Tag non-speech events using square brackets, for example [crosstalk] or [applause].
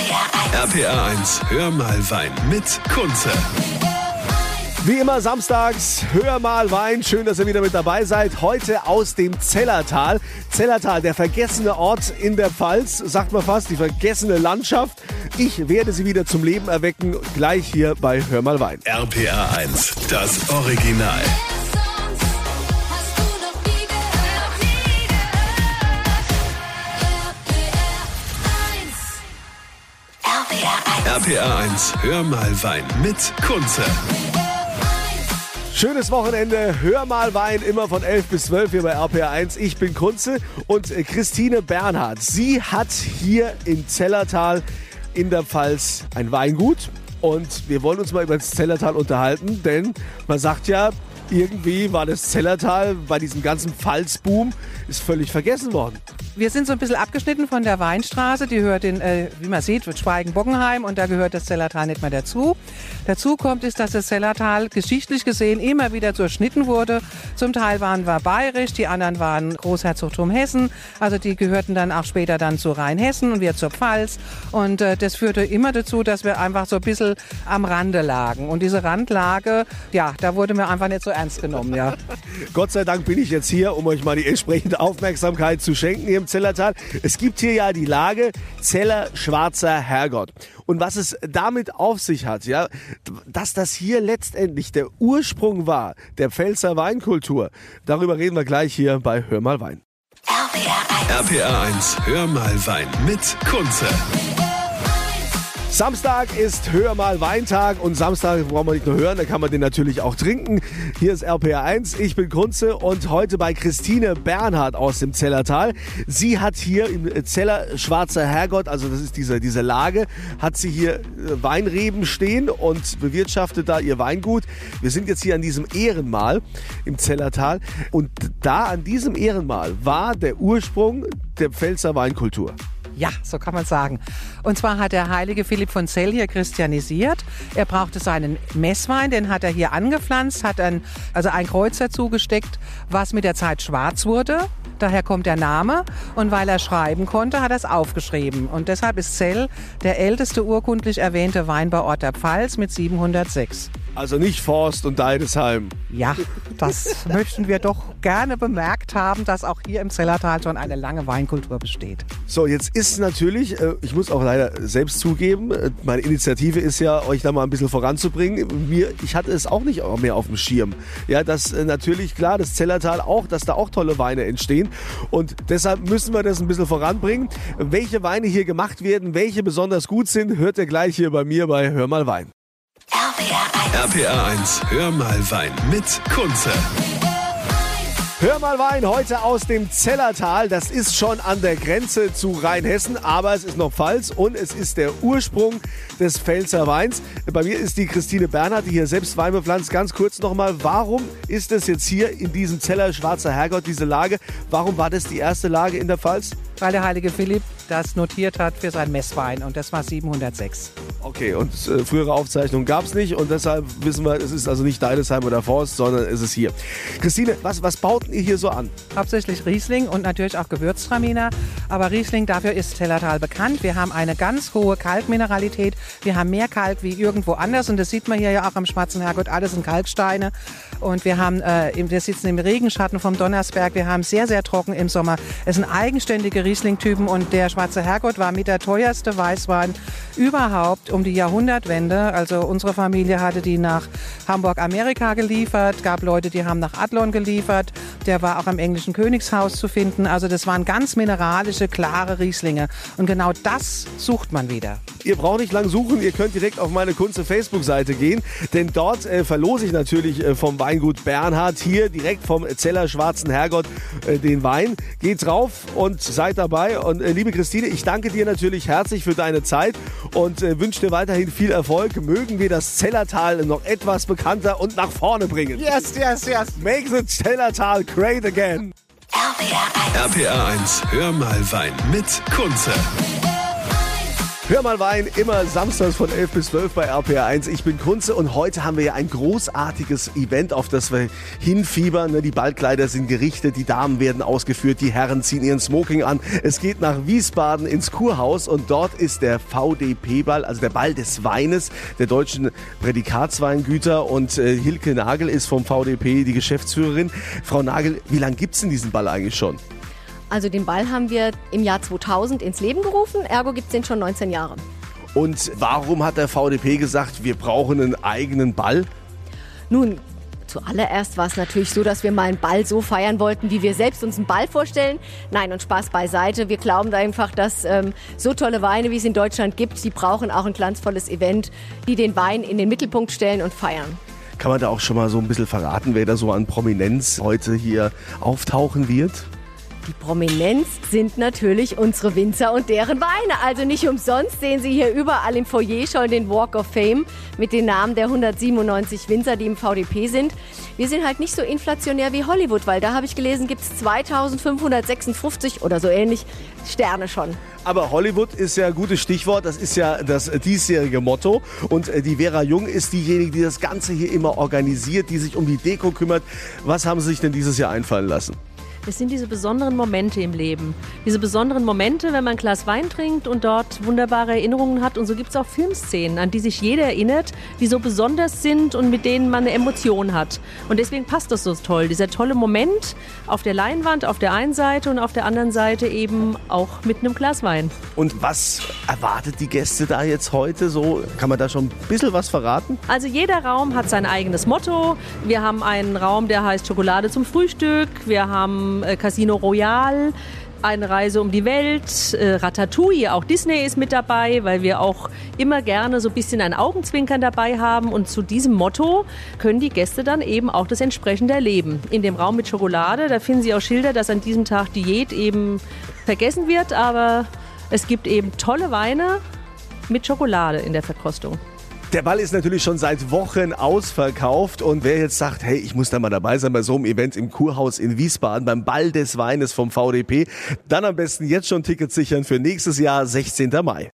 RPA 1, hör mal Wein mit Kunze. Wie immer samstags, hör mal Wein. Schön, dass ihr wieder mit dabei seid. Heute aus dem Zellertal. Zellertal, der vergessene Ort in der Pfalz, sagt man fast, die vergessene Landschaft. Ich werde sie wieder zum Leben erwecken, gleich hier bei Hör mal Wein. RPA 1, das Original. RPA 1, hör mal Wein mit Kunze. Schönes Wochenende. Hör mal Wein immer von 11 bis 12 hier bei RPR1. Ich bin Kunze und äh, Christine Bernhard. Sie hat hier im Zellertal in der Pfalz ein Weingut. Und wir wollen uns mal über das Zellertal unterhalten, denn man sagt ja, irgendwie war das Zellertal bei diesem ganzen Pfalzboom ist völlig vergessen worden. Wir sind so ein bisschen abgeschnitten von der Weinstraße. Die hört in, äh, wie man sieht, Schweigen-Bockenheim und da gehört das Zellertal nicht mehr dazu. Dazu kommt ist, dass das Zellertal geschichtlich gesehen immer wieder zerschnitten wurde. Zum Teil waren wir bayerisch, die anderen waren Großherzogtum Hessen. Also die gehörten dann auch später dann zu Rheinhessen und wir zur Pfalz. Und äh, das führte immer dazu, dass wir einfach so ein bisschen am Rande lagen. Und diese Randlage, ja, da wurde mir einfach nicht so ernst genommen, ja. [laughs] Gott sei Dank bin ich jetzt hier, um euch mal die entsprechende Aufmerksamkeit zu schenken hier im Zellertal. Es gibt hier ja die Lage Zeller Schwarzer Herrgott. Und was es damit auf sich hat, ja, dass das hier letztendlich der Ursprung war der Pfälzer Weinkultur, darüber reden wir gleich hier bei Hör mal Wein. RPR 1. RPA 1, hör mal Wein mit Kunze. Samstag ist Hör mal Weintag und Samstag braucht man nicht nur hören, da kann man den natürlich auch trinken. Hier ist RPR 1, ich bin Kunze und heute bei Christine Bernhard aus dem Zellertal. Sie hat hier im Zeller Schwarzer Herrgott, also das ist diese, diese Lage, hat sie hier äh, Weinreben stehen und bewirtschaftet da ihr Weingut. Wir sind jetzt hier an diesem Ehrenmal im Zellertal und da an diesem Ehrenmal war der Ursprung der Pfälzer Weinkultur. Ja, so kann man sagen. Und zwar hat der heilige Philipp von Zell hier christianisiert. Er brauchte seinen Messwein, den hat er hier angepflanzt, hat ein, also ein Kreuz dazu gesteckt, was mit der Zeit schwarz wurde. Daher kommt der Name. Und weil er schreiben konnte, hat er es aufgeschrieben. Und deshalb ist Zell der älteste urkundlich erwähnte Weinbauort der Pfalz mit 706. Also nicht Forst und Deidesheim. Ja, das [laughs] möchten wir doch gerne bemerkt haben, dass auch hier im Zellertal schon eine lange Weinkultur besteht. So, jetzt ist natürlich, äh, ich muss auch leider selbst zugeben, äh, meine Initiative ist ja, euch da mal ein bisschen voranzubringen. Mir, ich hatte es auch nicht mehr auf dem Schirm. Ja, dass äh, natürlich klar, das Zellertal auch, dass da auch tolle Weine entstehen. Und deshalb müssen wir das ein bisschen voranbringen. Welche Weine hier gemacht werden, welche besonders gut sind, hört ihr gleich hier bei mir bei Hör mal Wein. RPR 1. RPA 1, hör mal Wein mit Kunze. Hör mal Wein heute aus dem Zellertal. Das ist schon an der Grenze zu Rheinhessen, aber es ist noch Pfalz und es ist der Ursprung des Pfälzer Weins. Bei mir ist die Christine Bernhard, die hier selbst Wein bepflanzt. Ganz kurz nochmal, warum ist es jetzt hier in diesem Zeller Schwarzer Herrgott, diese Lage? Warum war das die erste Lage in der Pfalz? Weil der heilige Philipp das notiert hat für sein Messwein und das war 706. Okay, und äh, frühere Aufzeichnungen gab es nicht und deshalb wissen wir, es ist also nicht Deidesheim oder Forst, sondern es ist hier. Christine, was, was bauten ihr hier so an? Hauptsächlich Riesling und natürlich auch Gewürztraminer. Aber Riesling, dafür ist Tellertal bekannt. Wir haben eine ganz hohe Kalkmineralität. Wir haben mehr Kalk wie irgendwo anders. Und das sieht man hier ja auch am Schwarzen Herrgott. Alles sind Kalksteine. Und wir haben, äh, wir sitzen im Regenschatten vom Donnersberg. Wir haben sehr, sehr trocken im Sommer. Es sind eigenständige Riesling-Typen. Und der Schwarze Herrgott war mit der teuerste Weißwein überhaupt um die Jahrhundertwende. Also unsere Familie hatte die nach Hamburg-Amerika geliefert. Gab Leute, die haben nach Adlon geliefert. Der war auch am englischen Königshaus zu finden. Also das waren ganz mineralische, klare Rieslinge. Und genau das sucht man wieder. Ihr braucht nicht lang suchen, ihr könnt direkt auf meine Kunze Facebook-Seite gehen, denn dort äh, verlose ich natürlich äh, vom Weingut Bernhard hier direkt vom Zeller Schwarzen Herrgott äh, den Wein. Geht drauf und seid dabei. Und äh, liebe Christine, ich danke dir natürlich herzlich für deine Zeit und äh, wünsche dir weiterhin viel Erfolg. Mögen wir das Zellertal noch etwas bekannter und nach vorne bringen. Yes, yes, yes. Make the Zellertal great again. RPR 1. RPA 1, hör mal Wein mit Kunze. Hör mal Wein, immer samstags von 11 bis 12 bei RPR1. Ich bin Kunze und heute haben wir ja ein großartiges Event, auf das wir hinfiebern. Ne, Die Ballkleider sind gerichtet, die Damen werden ausgeführt, die Herren ziehen ihren Smoking an. Es geht nach Wiesbaden ins Kurhaus und dort ist der VDP-Ball, also der Ball des Weines, der deutschen Prädikatsweingüter. Und äh, Hilke Nagel ist vom VDP die Geschäftsführerin. Frau Nagel, wie lange gibt's denn diesen Ball eigentlich schon? Also den Ball haben wir im Jahr 2000 ins Leben gerufen, ergo gibt es den schon 19 Jahre. Und warum hat der VDP gesagt, wir brauchen einen eigenen Ball? Nun, zuallererst war es natürlich so, dass wir mal einen Ball so feiern wollten, wie wir selbst uns einen Ball vorstellen. Nein, und Spaß beiseite. Wir glauben einfach, dass ähm, so tolle Weine, wie es in Deutschland gibt, die brauchen auch ein glanzvolles Event, die den Wein in den Mittelpunkt stellen und feiern. Kann man da auch schon mal so ein bisschen verraten, wer da so an Prominenz heute hier auftauchen wird? Die Prominenz sind natürlich unsere Winzer und deren Weine. Also nicht umsonst sehen Sie hier überall im Foyer schon den Walk of Fame mit den Namen der 197 Winzer, die im VDP sind. Wir sind halt nicht so inflationär wie Hollywood, weil da habe ich gelesen, gibt es 2556 oder so ähnlich Sterne schon. Aber Hollywood ist ja ein gutes Stichwort. Das ist ja das diesjährige Motto. Und äh, die Vera Jung ist diejenige, die das Ganze hier immer organisiert, die sich um die Deko kümmert. Was haben Sie sich denn dieses Jahr einfallen lassen? Es sind diese besonderen Momente im Leben. Diese besonderen Momente, wenn man ein Glas Wein trinkt und dort wunderbare Erinnerungen hat. Und so gibt es auch Filmszenen, an die sich jeder erinnert, die so besonders sind und mit denen man eine Emotion hat. Und deswegen passt das so toll. Dieser tolle Moment auf der Leinwand auf der einen Seite und auf der anderen Seite eben auch mit einem Glas Wein. Und was erwartet die Gäste da jetzt heute so? Kann man da schon ein bisschen was verraten? Also jeder Raum hat sein eigenes Motto. Wir haben einen Raum, der heißt Schokolade zum Frühstück. Wir haben äh, Casino Royal, eine Reise um die Welt, äh, Ratatouille, auch Disney ist mit dabei, weil wir auch immer gerne so ein bisschen ein Augenzwinkern dabei haben. Und zu diesem Motto können die Gäste dann eben auch das entsprechende erleben. In dem Raum mit Schokolade, da finden Sie auch Schilder, dass an diesem Tag Diät eben vergessen wird, aber es gibt eben tolle Weine mit Schokolade in der Verkostung. Der Ball ist natürlich schon seit Wochen ausverkauft und wer jetzt sagt, hey, ich muss da mal dabei sein bei so einem Event im Kurhaus in Wiesbaden beim Ball des Weines vom VDP, dann am besten jetzt schon Tickets sichern für nächstes Jahr, 16. Mai.